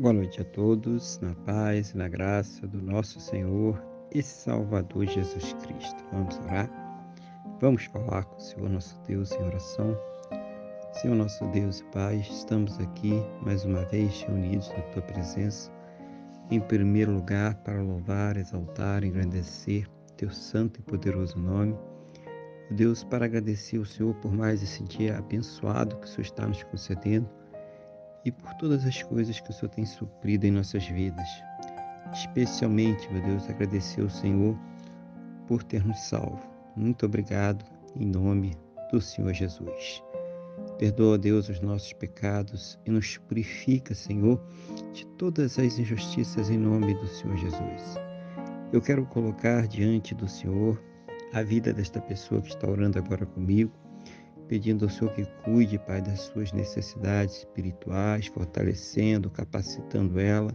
Boa noite a todos, na paz e na graça do nosso Senhor e Salvador Jesus Cristo. Vamos orar? Vamos falar com o Senhor nosso Deus em oração. Senhor nosso Deus e Pai, estamos aqui mais uma vez reunidos na Tua presença, em primeiro lugar para louvar, exaltar, engrandecer Teu santo e poderoso nome. Deus, para agradecer ao Senhor por mais esse dia abençoado que o Senhor está nos concedendo e por todas as coisas que o Senhor tem suprido em nossas vidas. Especialmente, meu Deus, agradecer ao Senhor por ter nos salvo. Muito obrigado em nome do Senhor Jesus. Perdoa, Deus, os nossos pecados e nos purifica, Senhor, de todas as injustiças em nome do Senhor Jesus. Eu quero colocar diante do Senhor a vida desta pessoa que está orando agora comigo pedindo ao Senhor que cuide, Pai, das suas necessidades espirituais, fortalecendo, capacitando ela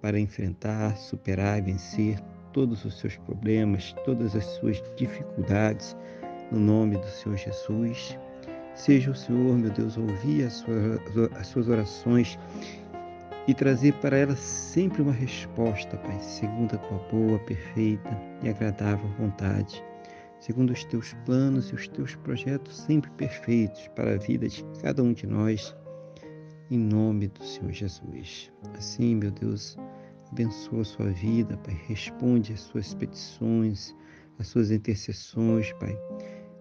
para enfrentar, superar e vencer todos os seus problemas, todas as suas dificuldades, no nome do Senhor Jesus. Seja o Senhor, meu Deus, ouvir as suas, as suas orações e trazer para ela sempre uma resposta, Pai, segundo a tua boa, perfeita e agradável vontade segundo os teus planos e os teus projetos sempre perfeitos para a vida de cada um de nós, em nome do Senhor Jesus. Assim, meu Deus, abençoa a sua vida, Pai, responde às suas petições, às suas intercessões, Pai,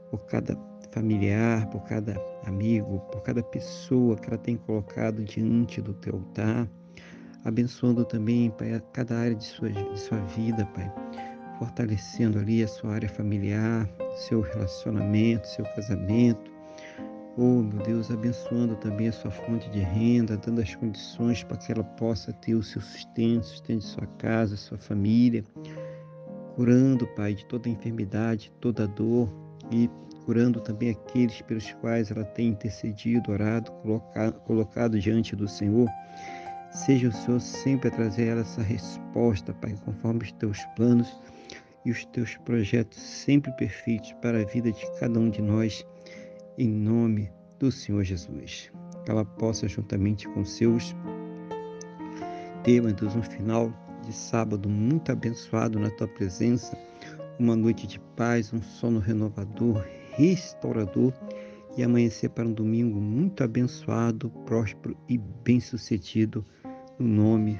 por cada familiar, por cada amigo, por cada pessoa que ela tem colocado diante do teu altar, abençoando também, Pai, cada área de sua, de sua vida, Pai fortalecendo ali a sua área familiar, seu relacionamento, seu casamento. Oh, meu Deus, abençoando também a sua fonte de renda, dando as condições para que ela possa ter o seu sustento, sustento de sua casa, sua família, curando, Pai, de toda enfermidade, toda dor e curando também aqueles pelos quais ela tem intercedido, orado, colocado, colocado diante do Senhor. Seja o Senhor sempre a trazer ela essa resposta, Pai, conforme os teus planos e os teus projetos sempre perfeitos para a vida de cada um de nós, em nome do Senhor Jesus. Que ela possa, juntamente com seus, ter, meu Deus, um final de sábado muito abençoado na tua presença, uma noite de paz, um sono renovador, restaurador e amanhecer para um domingo muito abençoado, próspero e bem-sucedido no nome